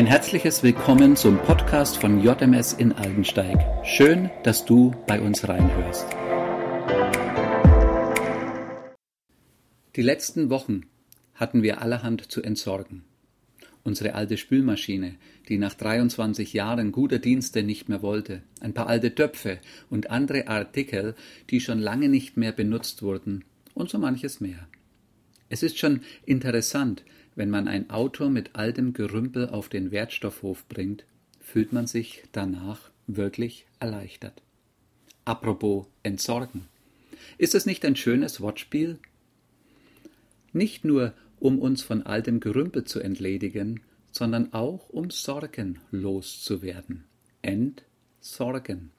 Ein herzliches Willkommen zum Podcast von JMS in Aldensteig. Schön, dass du bei uns reinhörst. Die letzten Wochen hatten wir allerhand zu entsorgen. Unsere alte Spülmaschine, die nach 23 Jahren guter Dienste nicht mehr wollte, ein paar alte Töpfe und andere Artikel, die schon lange nicht mehr benutzt wurden und so manches mehr. Es ist schon interessant, wenn man ein Auto mit altem Gerümpel auf den Wertstoffhof bringt, fühlt man sich danach wirklich erleichtert. Apropos Entsorgen. Ist es nicht ein schönes Wortspiel? Nicht nur, um uns von altem Gerümpel zu entledigen, sondern auch um Sorgen loszuwerden. Entsorgen.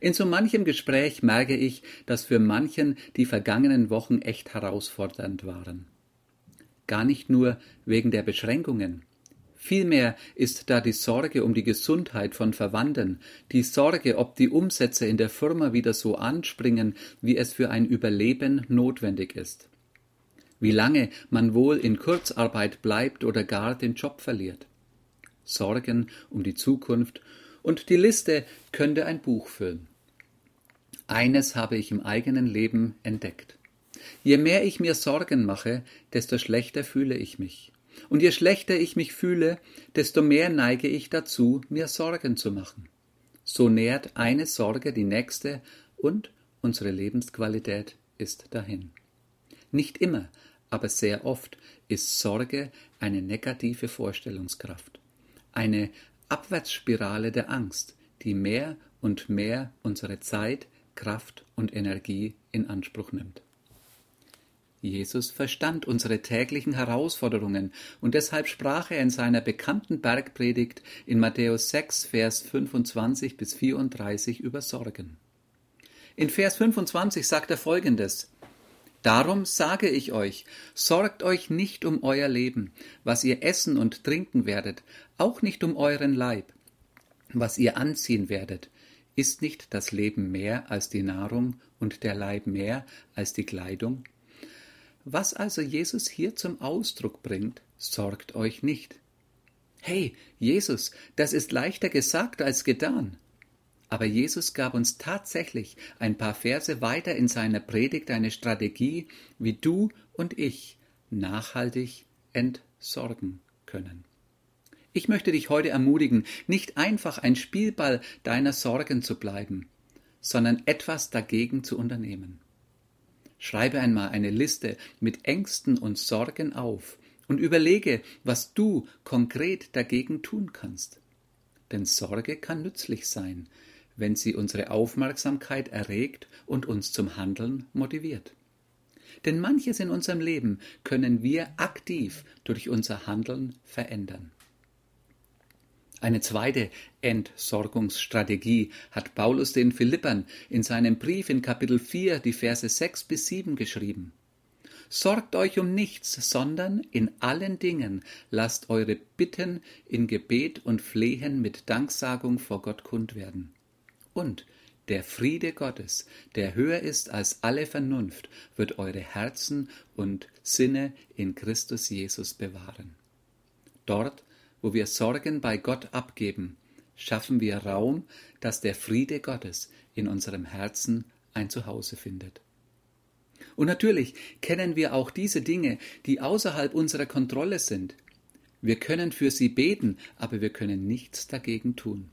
In so manchem Gespräch merke ich, dass für manchen die vergangenen Wochen echt herausfordernd waren gar nicht nur wegen der Beschränkungen. Vielmehr ist da die Sorge um die Gesundheit von Verwandten, die Sorge, ob die Umsätze in der Firma wieder so anspringen, wie es für ein Überleben notwendig ist. Wie lange man wohl in Kurzarbeit bleibt oder gar den Job verliert. Sorgen um die Zukunft und die Liste könnte ein Buch füllen. Eines habe ich im eigenen Leben entdeckt. Je mehr ich mir Sorgen mache, desto schlechter fühle ich mich. Und je schlechter ich mich fühle, desto mehr neige ich dazu, mir Sorgen zu machen. So nährt eine Sorge die nächste und unsere Lebensqualität ist dahin. Nicht immer, aber sehr oft ist Sorge eine negative Vorstellungskraft, eine Abwärtsspirale der Angst, die mehr und mehr unsere Zeit, Kraft und Energie in Anspruch nimmt. Jesus verstand unsere täglichen Herausforderungen und deshalb sprach er in seiner bekannten Bergpredigt in Matthäus 6, Vers 25 bis 34 über Sorgen. In Vers 25 sagt er folgendes: Darum sage ich euch, sorgt euch nicht um euer Leben, was ihr essen und trinken werdet, auch nicht um euren Leib, was ihr anziehen werdet. Ist nicht das Leben mehr als die Nahrung und der Leib mehr als die Kleidung? Was also Jesus hier zum Ausdruck bringt, sorgt euch nicht. Hey, Jesus, das ist leichter gesagt als getan. Aber Jesus gab uns tatsächlich ein paar Verse weiter in seiner Predigt eine Strategie, wie du und ich nachhaltig entsorgen können. Ich möchte dich heute ermutigen, nicht einfach ein Spielball deiner Sorgen zu bleiben, sondern etwas dagegen zu unternehmen. Schreibe einmal eine Liste mit Ängsten und Sorgen auf und überlege, was du konkret dagegen tun kannst. Denn Sorge kann nützlich sein, wenn sie unsere Aufmerksamkeit erregt und uns zum Handeln motiviert. Denn manches in unserem Leben können wir aktiv durch unser Handeln verändern. Eine zweite Entsorgungsstrategie hat Paulus den Philippern in seinem Brief in Kapitel 4 die Verse 6 bis 7 geschrieben. Sorgt euch um nichts, sondern in allen Dingen lasst eure Bitten in Gebet und Flehen mit Danksagung vor Gott kund werden. Und der Friede Gottes, der höher ist als alle Vernunft, wird eure Herzen und Sinne in Christus Jesus bewahren. Dort wo wir Sorgen bei Gott abgeben, schaffen wir Raum, dass der Friede Gottes in unserem Herzen ein Zuhause findet. Und natürlich kennen wir auch diese Dinge, die außerhalb unserer Kontrolle sind. Wir können für sie beten, aber wir können nichts dagegen tun.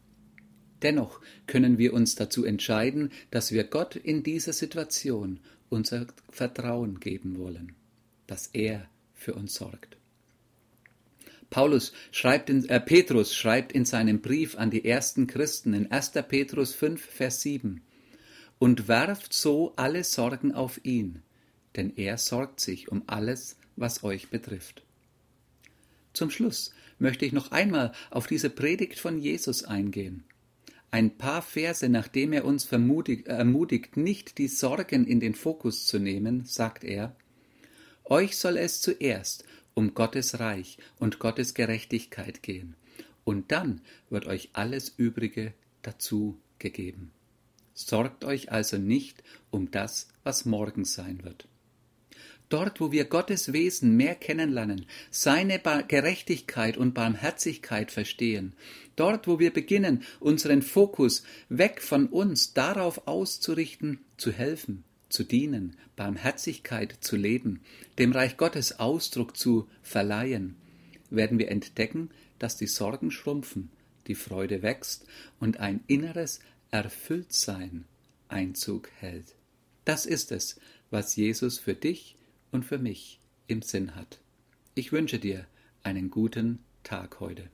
Dennoch können wir uns dazu entscheiden, dass wir Gott in dieser Situation unser Vertrauen geben wollen, dass er für uns sorgt. Paulus schreibt in, äh, Petrus schreibt in seinem Brief an die ersten Christen in 1. Petrus 5, Vers 7 und werft so alle Sorgen auf ihn, denn er sorgt sich um alles, was euch betrifft. Zum Schluss möchte ich noch einmal auf diese Predigt von Jesus eingehen. Ein paar Verse, nachdem er uns ermutigt, nicht die Sorgen in den Fokus zu nehmen, sagt er, Euch soll es zuerst um Gottes Reich und Gottes Gerechtigkeit gehen, und dann wird euch alles Übrige dazu gegeben. Sorgt euch also nicht um das, was morgen sein wird. Dort, wo wir Gottes Wesen mehr kennenlernen, seine Gerechtigkeit und Barmherzigkeit verstehen, dort, wo wir beginnen, unseren Fokus weg von uns darauf auszurichten, zu helfen, zu dienen, Barmherzigkeit zu leben, dem Reich Gottes Ausdruck zu verleihen, werden wir entdecken, dass die Sorgen schrumpfen, die Freude wächst und ein inneres Erfülltsein Einzug hält. Das ist es, was Jesus für dich und für mich im Sinn hat. Ich wünsche dir einen guten Tag heute.